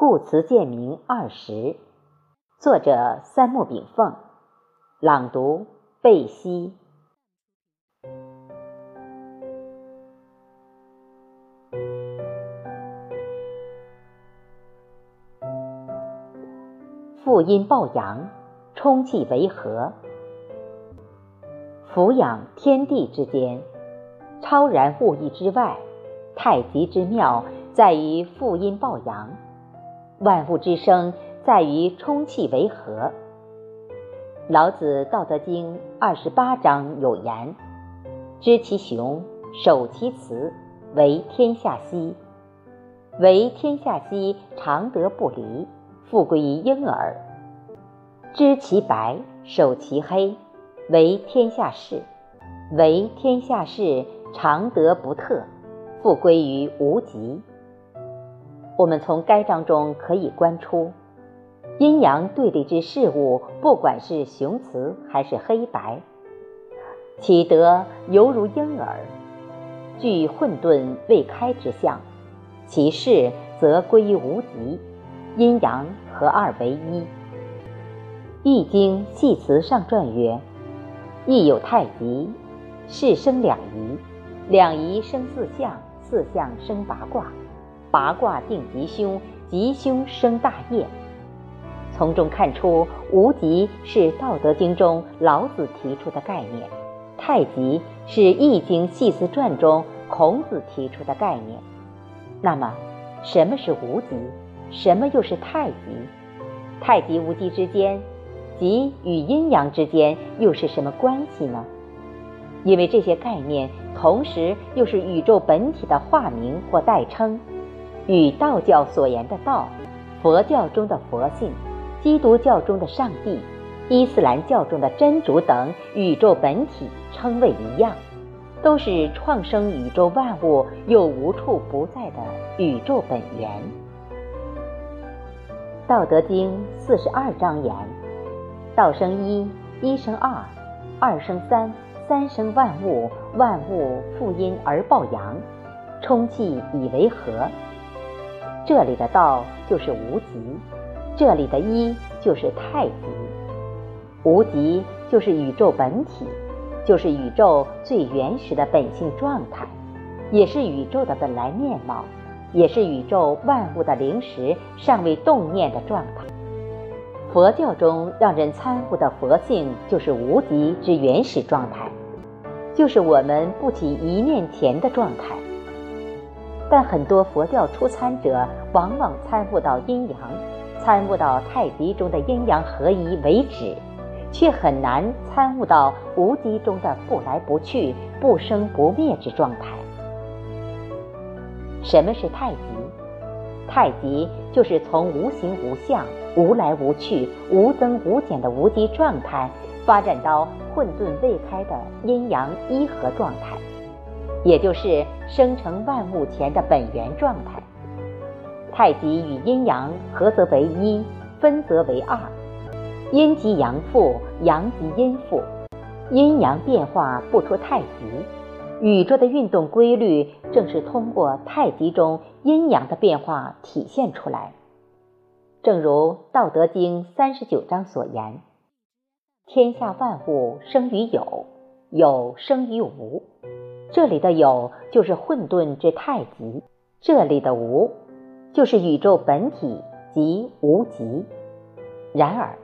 故词鉴明二十，作者三木炳凤，朗读贝西。父阴抱阳，充气为和，俯仰天地之间，超然物意之外，太极之妙在于父阴抱阳。万物之生在于充气为和。老子《道德经》二十八章有言：“知其雄，守其雌，为天下溪。为天下溪，常德不离，复归于婴儿。知其白，守其黑，为天下士。为天下士，常德不特，复归于无极。”我们从该章中可以观出，阴阳对立之事物，不管是雄雌还是黑白，其德犹如婴儿，具混沌未开之象；其势则归于无极，阴阳合二为一。《易经》系辞上传曰：“易有太极，是生两仪，两仪生四象，四象生八卦。”八卦定吉凶，吉凶生大业。从中看出，无极是《道德经》中老子提出的概念，太极是《易经·系辞传》中孔子提出的概念。那么，什么是无极？什么又是太极？太极无极之间，极与阴阳之间又是什么关系呢？因为这些概念同时又是宇宙本体的化名或代称。与道教所言的道、佛教中的佛性、基督教中的上帝、伊斯兰教中的真主等宇宙本体称谓一样，都是创生宇宙万物又无处不在的宇宙本源。《道德经》四十二章言：“道生一，一生二，二生三，三生万物，万物负阴而抱阳，充气以为和。”这里的道就是无极，这里的一就是太极。无极就是宇宙本体，就是宇宙最原始的本性状态，也是宇宙的本来面貌，也是宇宙万物的灵时尚未动念的状态。佛教中让人参悟的佛性，就是无极之原始状态，就是我们不起一念前的状态。但很多佛教初参者往往参悟到阴阳，参悟到太极中的阴阳合一为止，却很难参悟到无极中的不来不去、不生不灭之状态。什么是太极？太极就是从无形无相、无来无去、无增无减的无极状态，发展到混沌未开的阴阳一合状态。也就是生成万物前的本源状态。太极与阴阳合则为一，分则为二。阴极阳复，阳极阴复，阴阳变化不出太极。宇宙的运动规律正是通过太极中阴阳的变化体现出来。正如《道德经》三十九章所言：“天下万物生于有，有生于无。”这里的有就是混沌之太极，这里的无就是宇宙本体即无极。然而，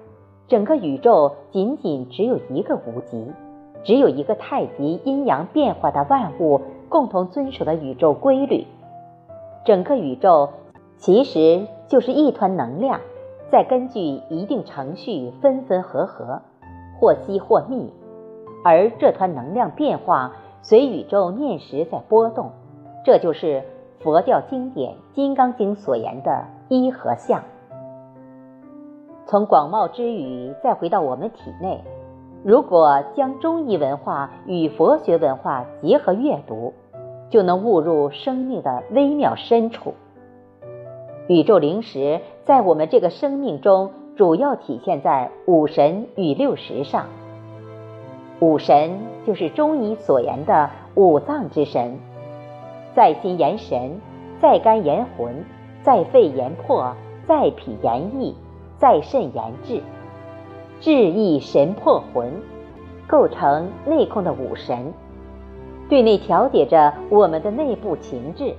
整个宇宙仅仅只有一个无极，只有一个太极阴阳变化的万物共同遵守的宇宙规律。整个宇宙其实就是一团能量，在根据一定程序分分合合，或稀或密，而这团能量变化。随宇宙念时在波动，这就是佛教经典《金刚经》所言的一和相。从广袤之语再回到我们体内，如果将中医文化与佛学文化结合阅读，就能悟入生命的微妙深处。宇宙灵识在我们这个生命中，主要体现在五神与六识上。五神就是中医所言的五脏之神，在心言神，在肝言魂，在肺言魄，在脾言意，在肾言志，志意神魄魂，构成内控的五神，对内调节着我们的内部情志。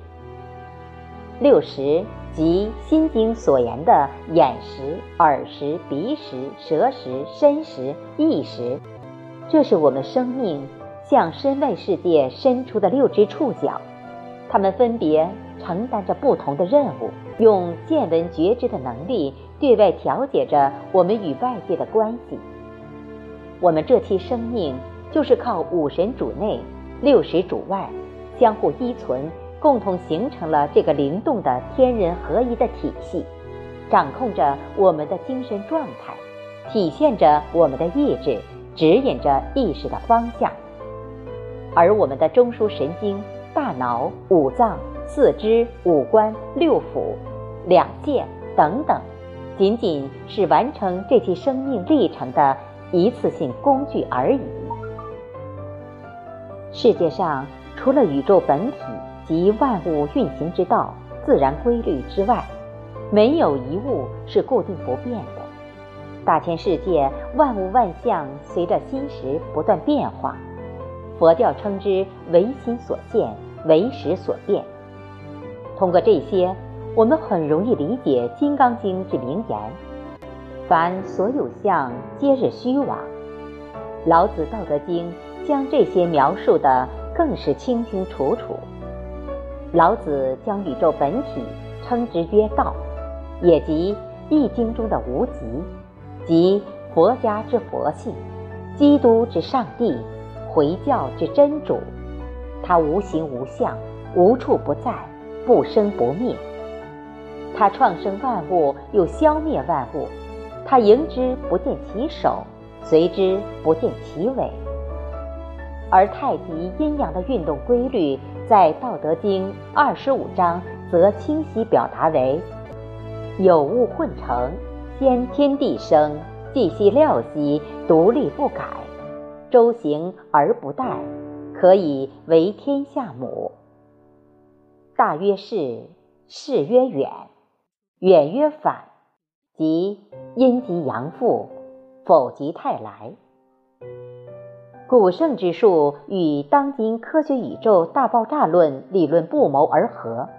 六识即心经所言的眼识、耳识、鼻识、舌识、身识、意识，这是我们生命向身外世界伸出的六只触角，它们分别承担着不同的任务，用见闻觉知的能力对外调节着我们与外界的关系。我们这期生命就是靠五神主内、六识主外，相互依存。共同形成了这个灵动的天人合一的体系，掌控着我们的精神状态，体现着我们的意志，指引着意识的方向。而我们的中枢神经、大脑、五脏、四肢、五官、六腑、两界等等，仅仅是完成这期生命历程的一次性工具而已。世界上除了宇宙本体。及万物运行之道、自然规律之外，没有一物是固定不变的。大千世界万物万象随着心识不断变化，佛教称之唯心所现，唯识所变。通过这些，我们很容易理解《金刚经》之名言：“凡所有相，皆是虚妄。”老子《道德经》将这些描述的更是清清楚楚。老子将宇宙本体称之曰道，也即《易经》中的无极，即佛家之佛性，基督之上帝，回教之真主。它无形无相，无处不在，不生不灭。它创生万物，又消灭万物。它迎之不见其首，随之不见其尾。而太极阴阳的运动规律，在《道德经》二十五章则清晰表达为：有物混成，先天地生，地系料兮，独立不改，周行而不殆，可以为天下母。大曰是，是曰远，远曰反，即阴极阳复，否极泰来。古圣之术与当今科学宇宙大爆炸论理论不谋而合。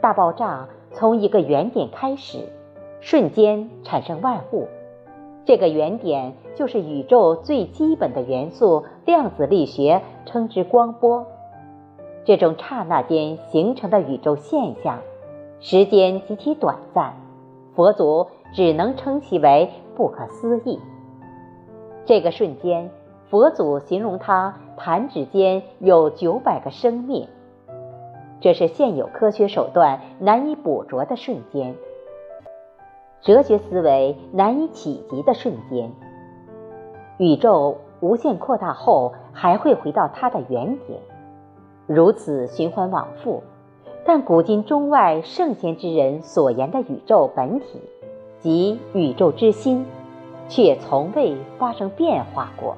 大爆炸从一个原点开始，瞬间产生万物。这个原点就是宇宙最基本的元素——量子力学，称之光波。这种刹那间形成的宇宙现象，时间极其短暂，佛祖只能称其为不可思议。这个瞬间。佛祖形容他弹指间有九百个生命，这是现有科学手段难以捕捉的瞬间，哲学思维难以企及的瞬间。宇宙无限扩大后，还会回到它的原点，如此循环往复。但古今中外圣贤之人所言的宇宙本体，即宇宙之心，却从未发生变化过。